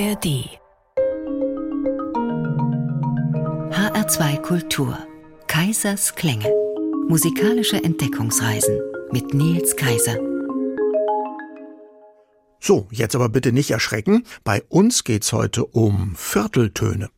ARD HR2 Kultur Kaisers Klänge Musikalische Entdeckungsreisen mit Nils Kaiser So, jetzt aber bitte nicht erschrecken. Bei uns geht's heute um Vierteltöne.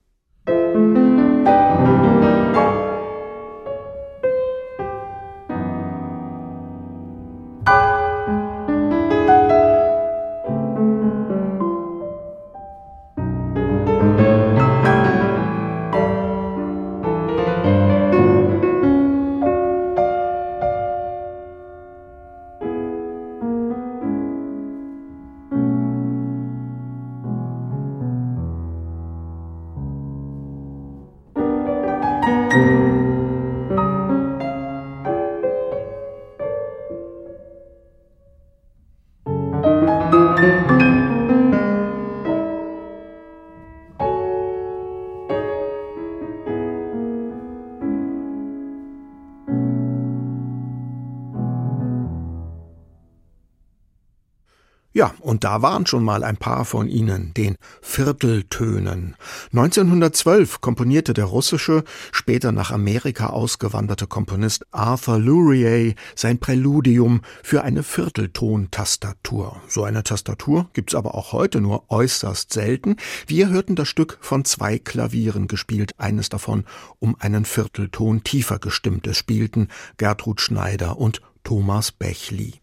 Da waren schon mal ein paar von ihnen, den Vierteltönen. 1912 komponierte der russische, später nach Amerika ausgewanderte Komponist Arthur Lurie sein Präludium für eine Vierteltontastatur. So eine Tastatur gibt's aber auch heute nur äußerst selten. Wir hörten das Stück von zwei Klavieren gespielt, eines davon um einen Viertelton tiefer gestimmt. Es spielten Gertrud Schneider und Thomas Bechli.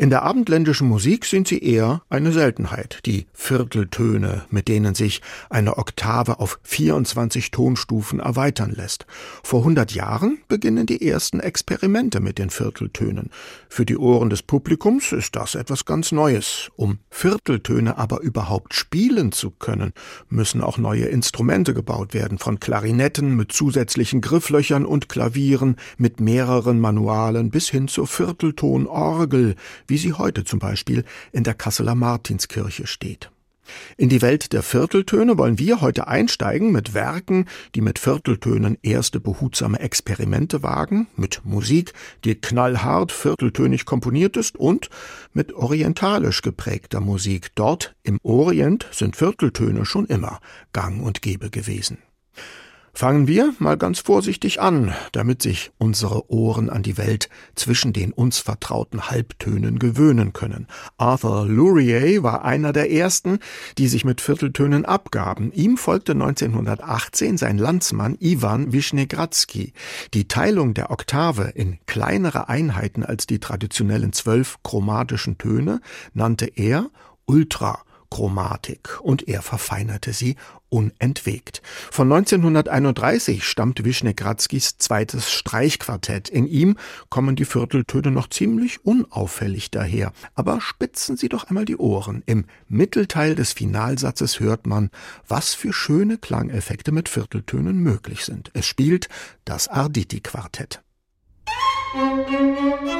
In der abendländischen Musik sind sie eher eine Seltenheit, die Vierteltöne, mit denen sich eine Oktave auf 24 Tonstufen erweitern lässt. Vor 100 Jahren beginnen die ersten Experimente mit den Vierteltönen. Für die Ohren des Publikums ist das etwas ganz Neues. Um Vierteltöne aber überhaupt spielen zu können, müssen auch neue Instrumente gebaut werden, von Klarinetten mit zusätzlichen Grifflöchern und Klavieren mit mehreren Manualen bis hin zur Vierteltonorgel, wie sie heute zum Beispiel in der Kasseler Martinskirche steht. In die Welt der Vierteltöne wollen wir heute einsteigen mit Werken, die mit Vierteltönen erste behutsame Experimente wagen, mit Musik, die knallhart vierteltönig komponiert ist und mit orientalisch geprägter Musik. Dort im Orient sind Vierteltöne schon immer gang und gäbe gewesen. Fangen wir mal ganz vorsichtig an, damit sich unsere Ohren an die Welt zwischen den uns vertrauten Halbtönen gewöhnen können. Arthur Lurie war einer der ersten, die sich mit Vierteltönen abgaben. Ihm folgte 1918 sein Landsmann Ivan Wischnegradsky. Die Teilung der Oktave in kleinere Einheiten als die traditionellen zwölf chromatischen Töne nannte er Ultra Chromatik und er verfeinerte sie unentwegt. Von 1931 stammt Wischnegradskis zweites Streichquartett. In ihm kommen die Vierteltöne noch ziemlich unauffällig daher. Aber spitzen Sie doch einmal die Ohren. Im Mittelteil des Finalsatzes hört man, was für schöne Klangeffekte mit Vierteltönen möglich sind. Es spielt das Arditi-Quartett. Musik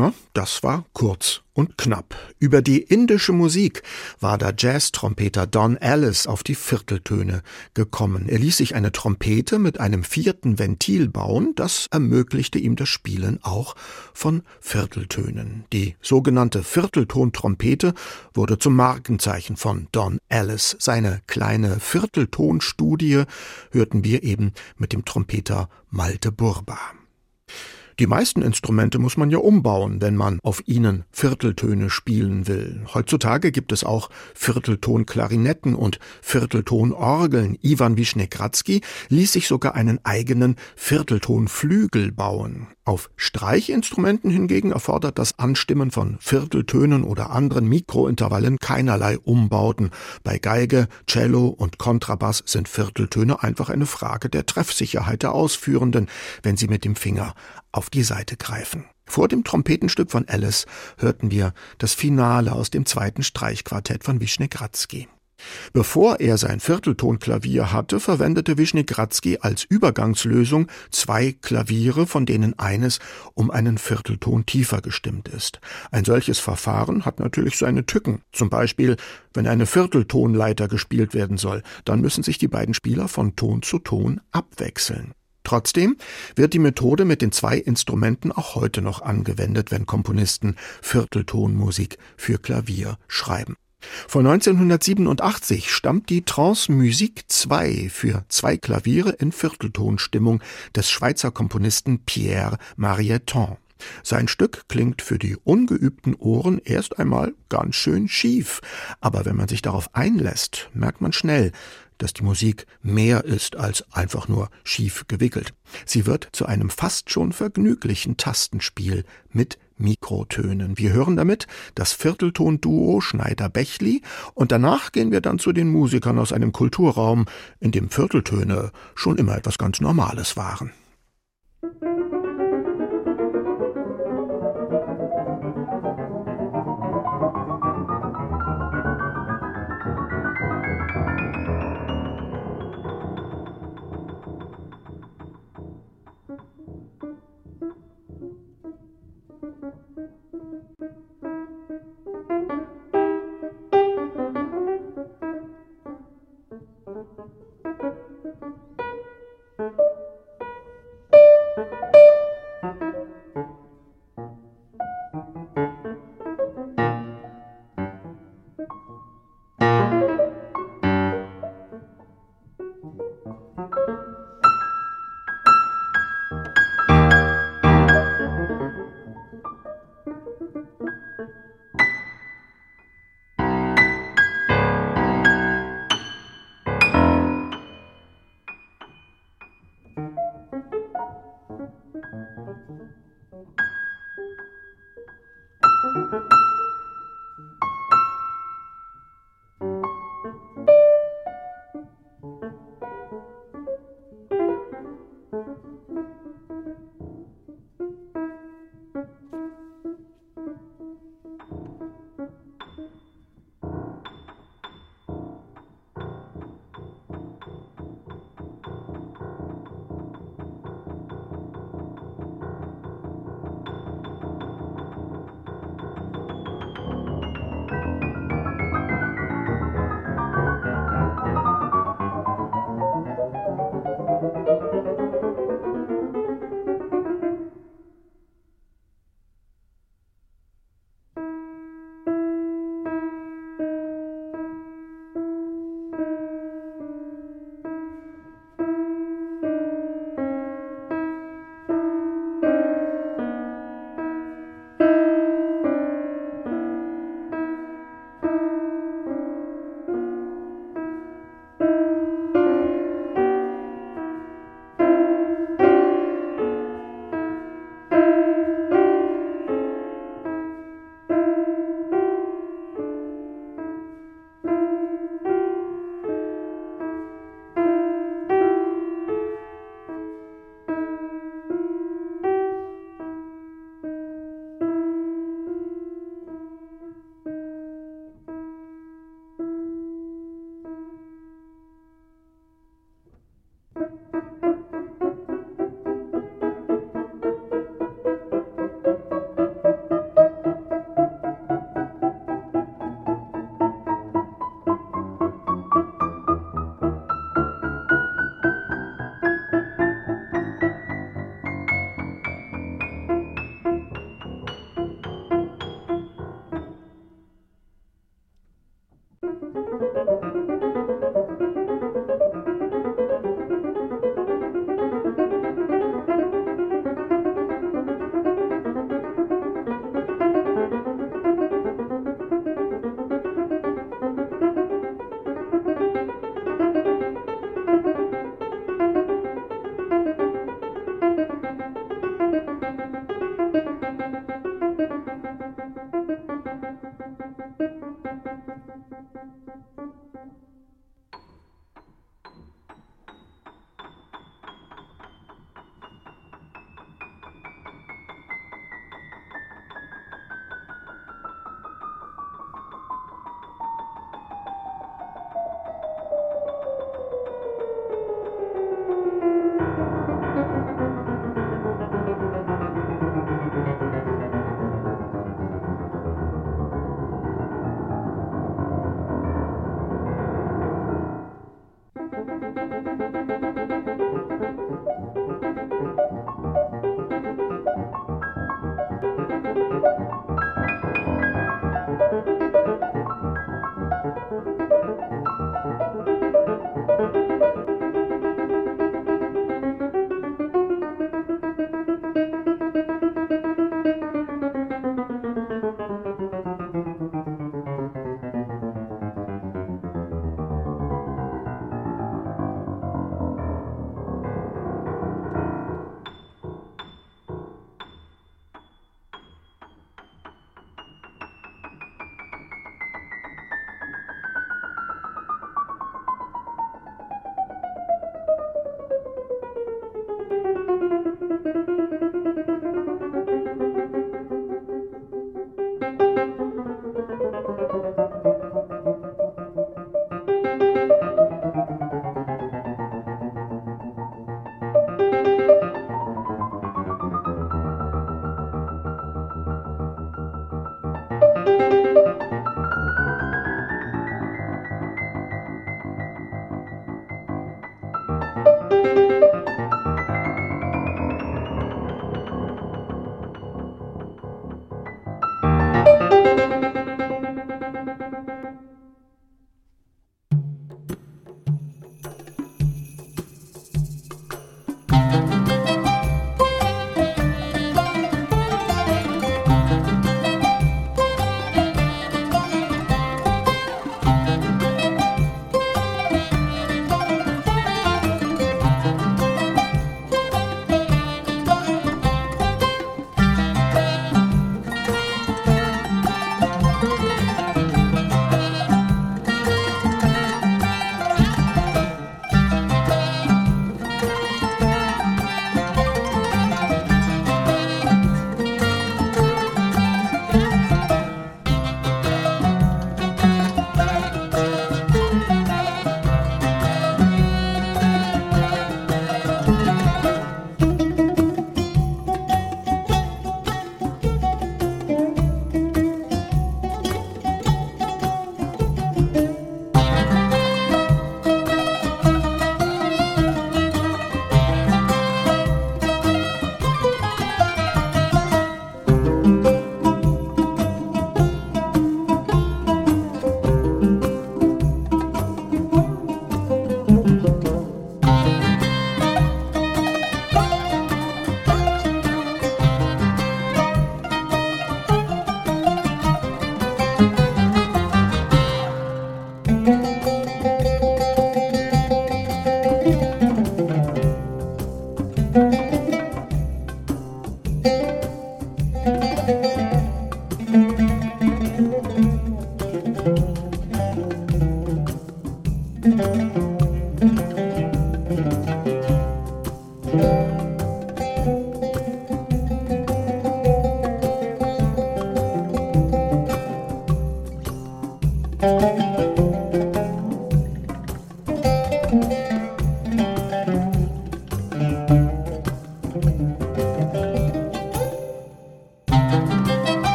Na, das war kurz und knapp. Über die indische Musik war der Jazz-Trompeter Don Ellis auf die Vierteltöne gekommen. Er ließ sich eine Trompete mit einem vierten Ventil bauen, das ermöglichte ihm das Spielen auch von Vierteltönen. Die sogenannte Vierteltontrompete wurde zum Markenzeichen von Don Ellis. Seine kleine Vierteltonstudie hörten wir eben mit dem Trompeter Malte Burba. Die meisten Instrumente muss man ja umbauen, wenn man auf ihnen Vierteltöne spielen will. Heutzutage gibt es auch Viertelton-Klarinetten und Viertelton-Orgeln. Ivan Wischnekratzky ließ sich sogar einen eigenen Vierteltonflügel bauen. Auf Streichinstrumenten hingegen erfordert das Anstimmen von Vierteltönen oder anderen Mikrointervallen keinerlei Umbauten. Bei Geige, Cello und Kontrabass sind Vierteltöne einfach eine Frage der Treffsicherheit der Ausführenden, wenn sie mit dem Finger auf die Seite greifen. Vor dem Trompetenstück von Alice hörten wir das Finale aus dem zweiten Streichquartett von Wischnegratzky. Bevor er sein Vierteltonklavier hatte, verwendete Wischnegratzky als Übergangslösung zwei Klaviere, von denen eines um einen Viertelton tiefer gestimmt ist. Ein solches Verfahren hat natürlich seine Tücken. Zum Beispiel, wenn eine Vierteltonleiter gespielt werden soll, dann müssen sich die beiden Spieler von Ton zu Ton abwechseln. Trotzdem wird die Methode mit den zwei Instrumenten auch heute noch angewendet, wenn Komponisten Vierteltonmusik für Klavier schreiben. Von 1987 stammt die Transmusik 2 für zwei Klaviere in Vierteltonstimmung des Schweizer Komponisten Pierre Marieton. Sein Stück klingt für die ungeübten Ohren erst einmal ganz schön schief, aber wenn man sich darauf einlässt, merkt man schnell, dass die Musik mehr ist als einfach nur schief gewickelt. Sie wird zu einem fast schon vergnüglichen Tastenspiel mit Mikrotönen. Wir hören damit das Viertelton-Duo Schneider-Bechli und danach gehen wir dann zu den Musikern aus einem Kulturraum, in dem Vierteltöne schon immer etwas ganz Normales waren.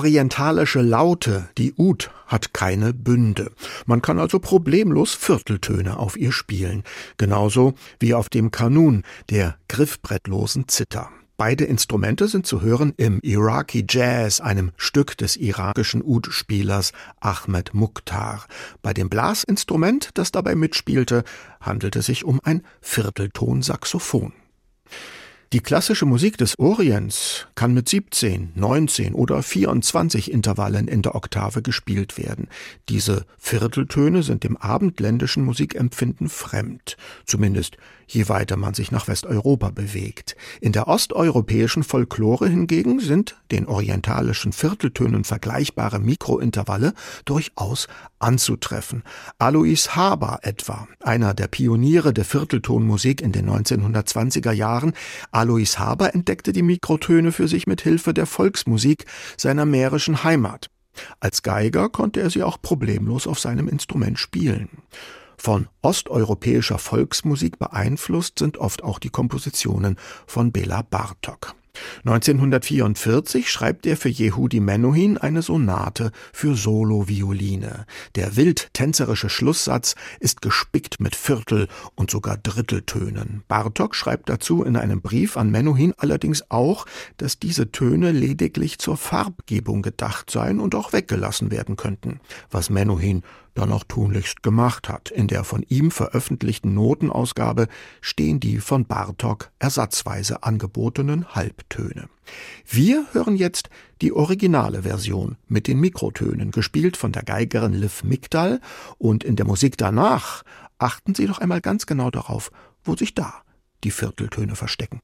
Orientalische Laute, die Ud, hat keine Bünde. Man kann also problemlos Vierteltöne auf ihr spielen, genauso wie auf dem Kanun, der griffbrettlosen Zither. Beide Instrumente sind zu hören im Iraqi Jazz, einem Stück des irakischen Ud-Spielers Ahmed Mukhtar. Bei dem Blasinstrument, das dabei mitspielte, handelt es sich um ein Viertelton-Saxophon. Die klassische Musik des Orients kann mit 17, 19 oder 24 Intervallen in der Oktave gespielt werden. Diese Vierteltöne sind dem abendländischen Musikempfinden fremd, zumindest je weiter man sich nach Westeuropa bewegt. In der osteuropäischen Folklore hingegen sind den orientalischen Vierteltönen vergleichbare Mikrointervalle durchaus anzutreffen. Alois Haber etwa, einer der Pioniere der Vierteltonmusik in den 1920er Jahren, Alois Haber entdeckte die Mikrotöne für sich mit Hilfe der Volksmusik seiner mährischen Heimat. Als Geiger konnte er sie auch problemlos auf seinem Instrument spielen. Von osteuropäischer Volksmusik beeinflusst sind oft auch die Kompositionen von Bela Bartok. 1944 schreibt er für Yehudi Menuhin eine Sonate für Solo-Violine. Der wild tänzerische Schlusssatz ist gespickt mit Viertel- und sogar Dritteltönen. Bartok schreibt dazu in einem Brief an Menuhin allerdings auch, dass diese Töne lediglich zur Farbgebung gedacht seien und auch weggelassen werden könnten, was Menuhin dann auch tunlichst gemacht hat. In der von ihm veröffentlichten Notenausgabe stehen die von Bartok ersatzweise angebotenen Halbtöne. Wir hören jetzt die originale Version mit den Mikrotönen, gespielt von der Geigerin Liv Migdal, und in der Musik danach achten Sie doch einmal ganz genau darauf, wo sich da die Vierteltöne verstecken.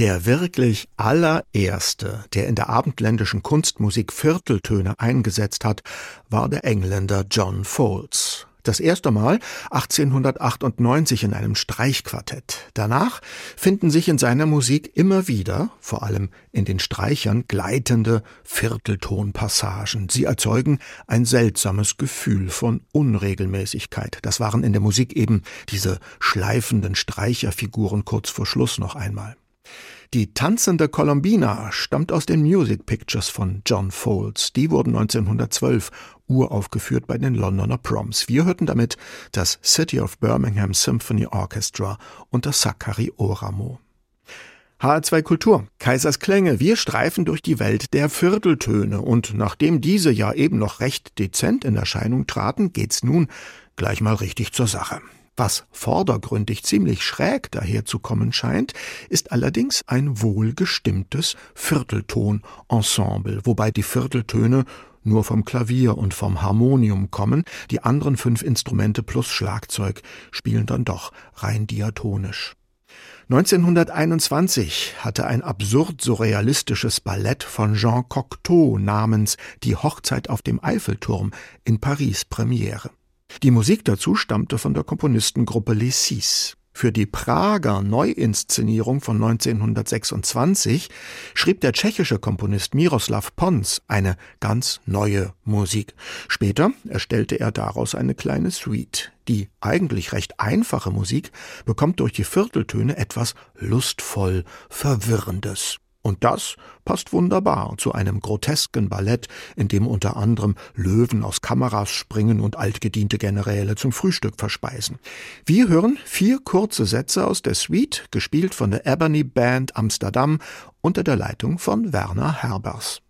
Der wirklich allererste, der in der abendländischen Kunstmusik Vierteltöne eingesetzt hat, war der Engländer John Foles. Das erste Mal 1898 in einem Streichquartett. Danach finden sich in seiner Musik immer wieder, vor allem in den Streichern, gleitende Vierteltonpassagen. Sie erzeugen ein seltsames Gefühl von Unregelmäßigkeit. Das waren in der Musik eben diese schleifenden Streicherfiguren kurz vor Schluss noch einmal. Die tanzende Columbina stammt aus den Music Pictures von John Foles. Die wurden 1912 uraufgeführt bei den Londoner Proms. Wir hörten damit das City of Birmingham Symphony Orchestra unter Zachary Oramo. HR2 Kultur, Kaisers Klänge, wir streifen durch die Welt der Vierteltöne und nachdem diese ja eben noch recht dezent in Erscheinung traten, geht's nun gleich mal richtig zur Sache. Was vordergründig ziemlich schräg daherzukommen scheint, ist allerdings ein wohlgestimmtes Viertelton-Ensemble, wobei die Vierteltöne nur vom Klavier und vom Harmonium kommen, die anderen fünf Instrumente plus Schlagzeug spielen dann doch rein diatonisch. 1921 hatte ein absurd surrealistisches Ballett von Jean Cocteau namens Die Hochzeit auf dem Eiffelturm in Paris Premiere. Die Musik dazu stammte von der Komponistengruppe Les. Für die Prager Neuinszenierung von 1926 schrieb der tschechische Komponist Miroslav Pons eine ganz neue Musik. Später erstellte er daraus eine kleine Suite. Die eigentlich recht einfache Musik bekommt durch die Vierteltöne etwas lustvoll Verwirrendes. Und das passt wunderbar zu einem grotesken Ballett, in dem unter anderem Löwen aus Kameras springen und altgediente Generäle zum Frühstück verspeisen. Wir hören vier kurze Sätze aus der Suite, gespielt von der Ebony Band Amsterdam unter der Leitung von Werner Herbers.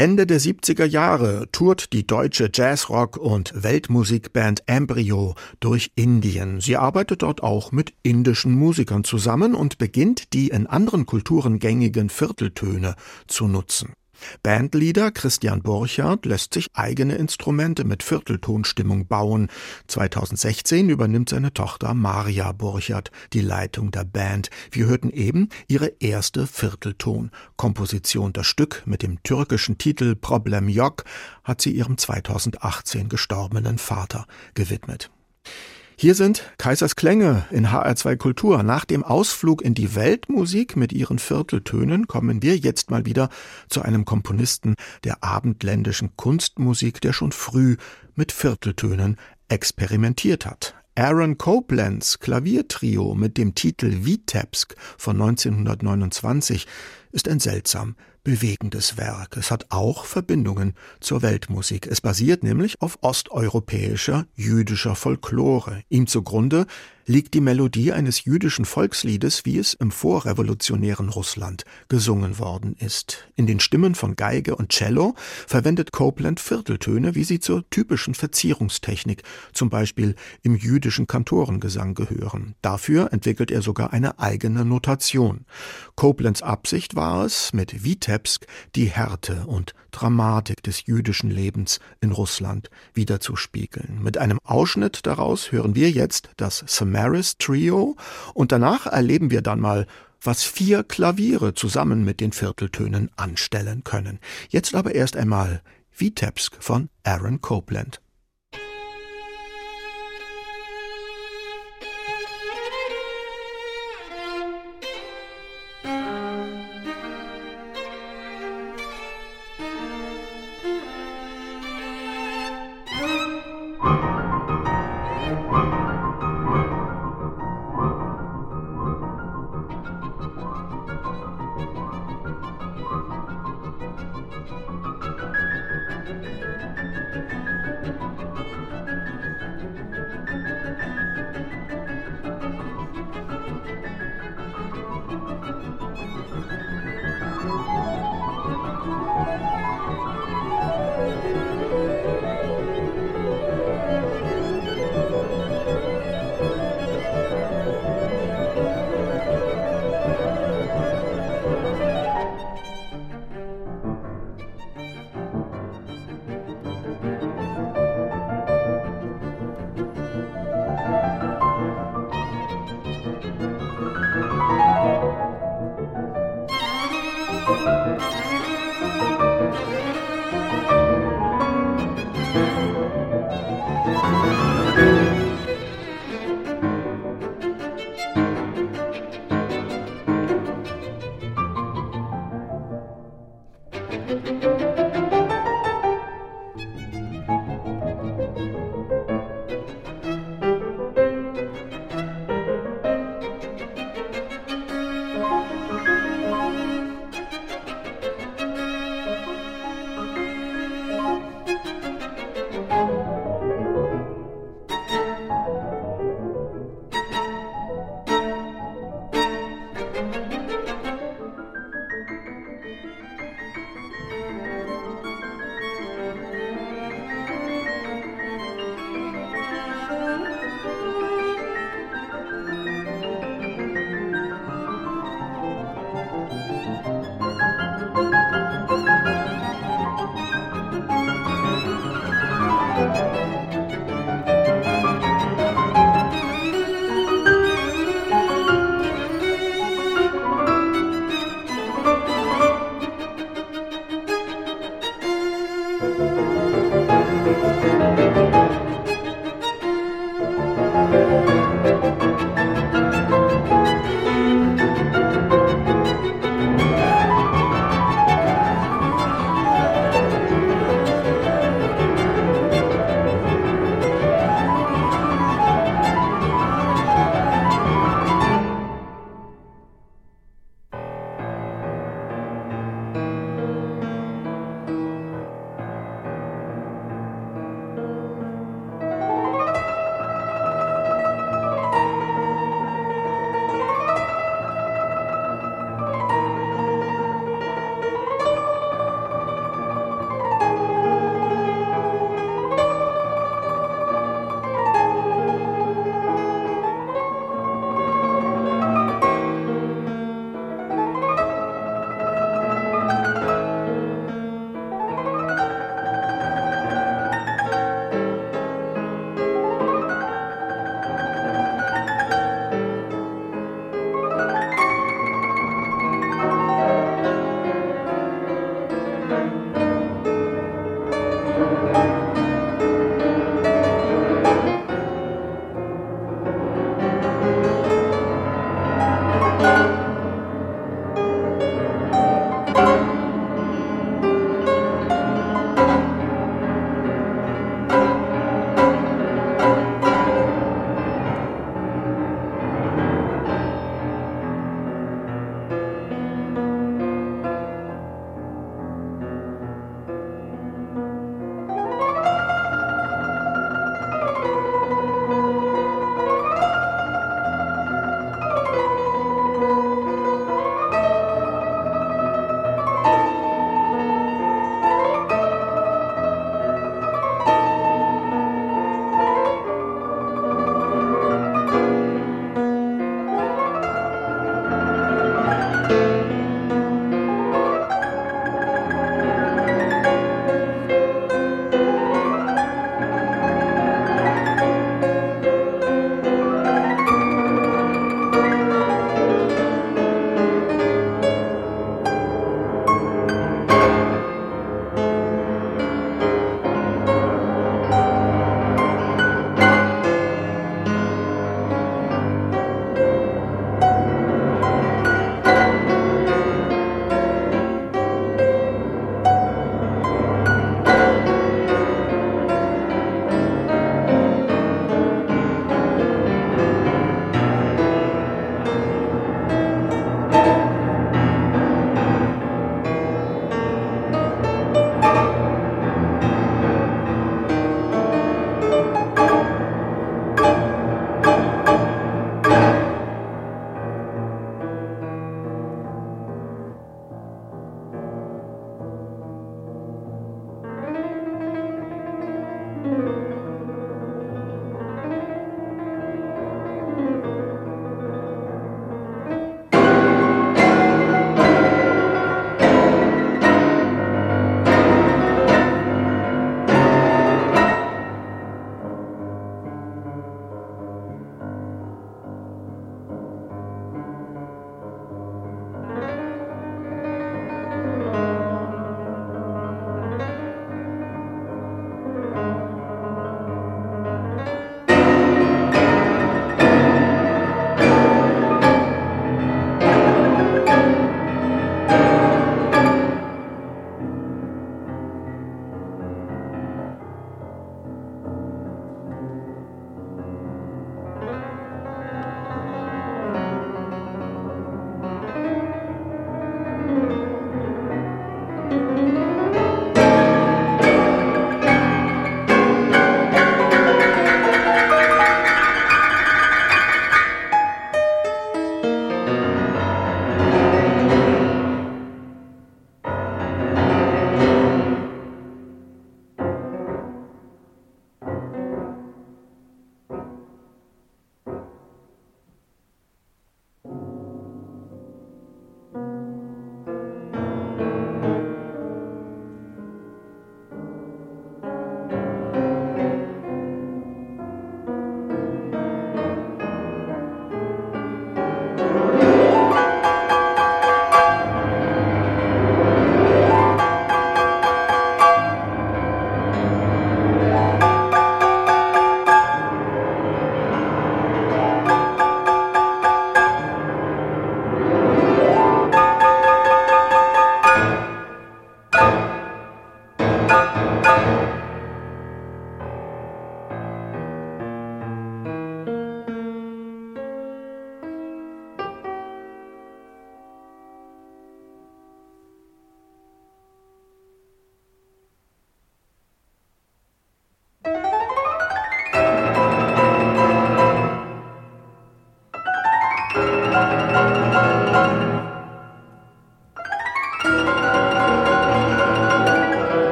Ende der 70er Jahre tourt die deutsche Jazzrock- und Weltmusikband Embryo durch Indien. Sie arbeitet dort auch mit indischen Musikern zusammen und beginnt die in anderen Kulturen gängigen Vierteltöne zu nutzen. Bandleader Christian Burchardt lässt sich eigene Instrumente mit Vierteltonstimmung bauen. 2016 übernimmt seine Tochter Maria Burchardt die Leitung der Band. Wir hörten eben ihre erste Viertelton-Komposition. Das Stück mit dem türkischen Titel Problem Yok hat sie ihrem 2018 gestorbenen Vater gewidmet. Hier sind Kaisers Klänge in HR2 Kultur. Nach dem Ausflug in die Weltmusik mit ihren Vierteltönen kommen wir jetzt mal wieder zu einem Komponisten der abendländischen Kunstmusik, der schon früh mit Vierteltönen experimentiert hat. Aaron Coplands Klaviertrio mit dem Titel Vitebsk von 1929 ist ein seltsam bewegendes Werk. Es hat auch Verbindungen zur Weltmusik. Es basiert nämlich auf osteuropäischer jüdischer Folklore. Ihm zugrunde liegt die Melodie eines jüdischen Volksliedes, wie es im vorrevolutionären Russland gesungen worden ist. In den Stimmen von Geige und Cello verwendet Copeland Vierteltöne, wie sie zur typischen Verzierungstechnik, zum Beispiel im jüdischen Kantorengesang gehören. Dafür entwickelt er sogar eine eigene Notation. Copelands Absicht war es, mit Vitebsk die Härte und Dramatik des jüdischen Lebens in Russland wiederzuspiegeln. Mit einem Ausschnitt daraus hören wir jetzt das Samaris Trio und danach erleben wir dann mal, was vier Klaviere zusammen mit den Vierteltönen anstellen können. Jetzt aber erst einmal Vitebsk von Aaron Copeland.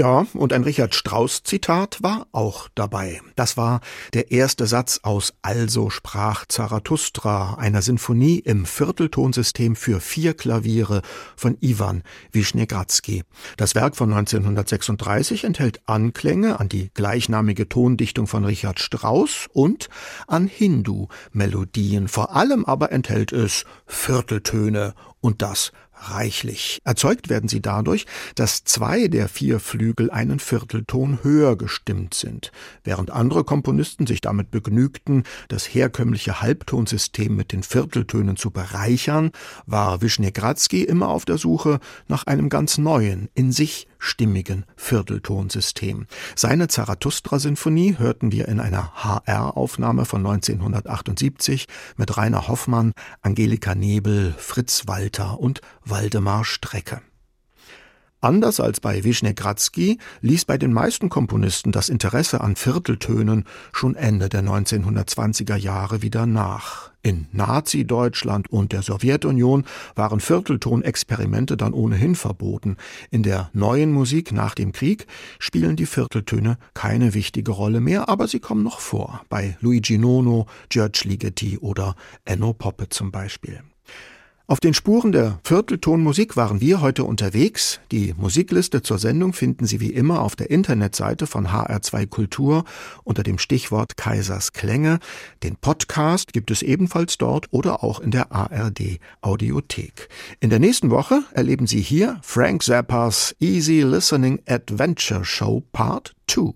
Ja, und ein Richard Strauss-Zitat war auch dabei. Das war der erste Satz aus Also sprach Zarathustra, einer Sinfonie im Vierteltonsystem für vier Klaviere von Iwan Wischnegradsky. Das Werk von 1936 enthält Anklänge an die gleichnamige Tondichtung von Richard Strauss und an Hindu-Melodien. Vor allem aber enthält es Vierteltöne und das reichlich. Erzeugt werden sie dadurch, dass zwei der vier Flügel einen Viertelton höher gestimmt sind. Während andere Komponisten sich damit begnügten, das herkömmliche Halbtonsystem mit den Vierteltönen zu bereichern, war Wischnegradsky immer auf der Suche nach einem ganz neuen, in sich stimmigen Vierteltonsystem. Seine Zarathustra-Sinfonie hörten wir in einer HR-Aufnahme von 1978 mit Rainer Hoffmann, Angelika Nebel, Fritz Walter und Waldemar Strecke. Anders als bei Wischnegradsky ließ bei den meisten Komponisten das Interesse an Vierteltönen schon Ende der 1920er Jahre wieder nach. In Nazi-Deutschland und der Sowjetunion waren Vierteltonexperimente dann ohnehin verboten. In der neuen Musik nach dem Krieg spielen die Vierteltöne keine wichtige Rolle mehr, aber sie kommen noch vor. Bei Luigi Nono, George Ligeti oder Enno Poppe zum Beispiel. Auf den Spuren der Vierteltonmusik waren wir heute unterwegs. Die Musikliste zur Sendung finden Sie wie immer auf der Internetseite von HR2 Kultur unter dem Stichwort Kaisers Klänge. Den Podcast gibt es ebenfalls dort oder auch in der ARD Audiothek. In der nächsten Woche erleben Sie hier Frank Zappas Easy Listening Adventure Show Part 2.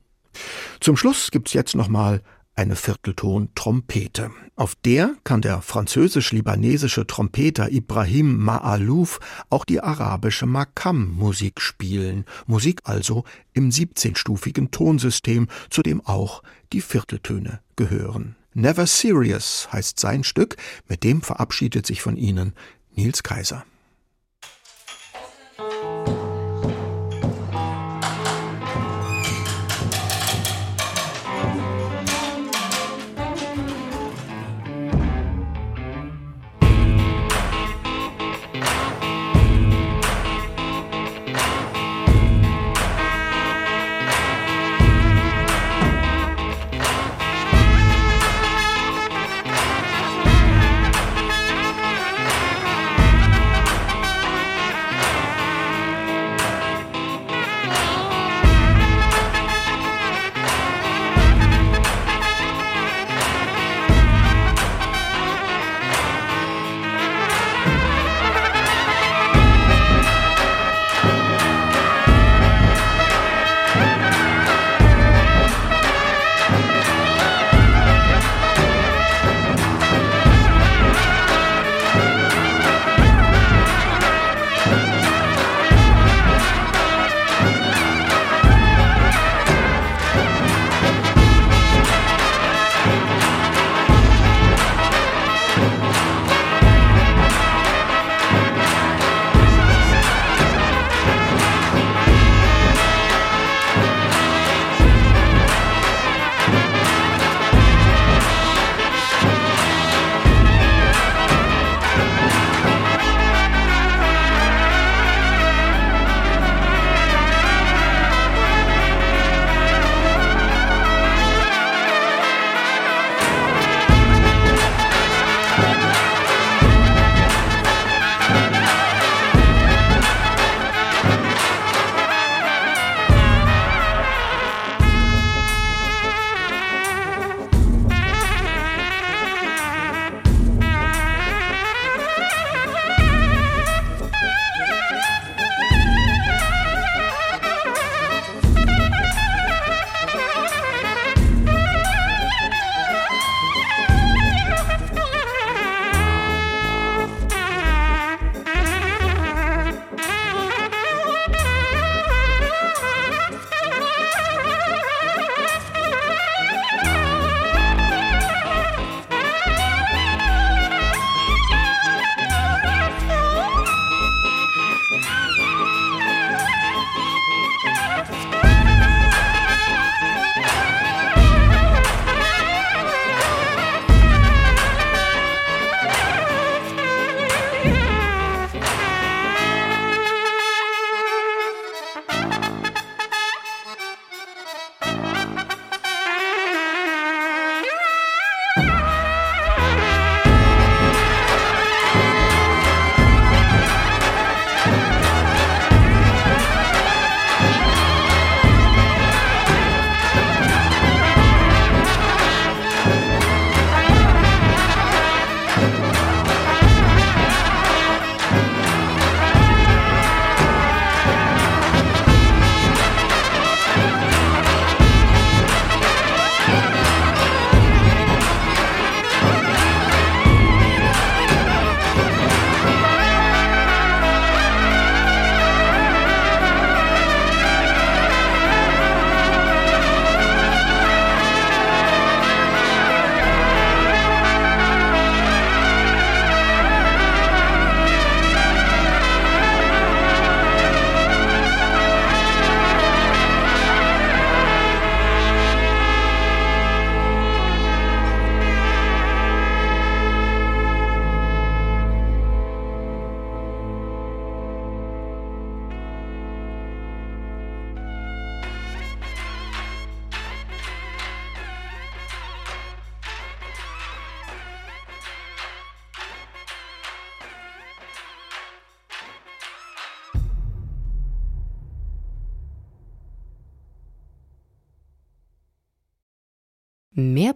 Zum Schluss gibt's jetzt nochmal eine Viertelton-Trompete. Auf der kann der französisch-libanesische Trompeter Ibrahim Ma'alouf auch die arabische Makam-Musik spielen. Musik also im 17-stufigen Tonsystem, zu dem auch die Vierteltöne gehören. Never Serious heißt sein Stück, mit dem verabschiedet sich von Ihnen Nils Kaiser.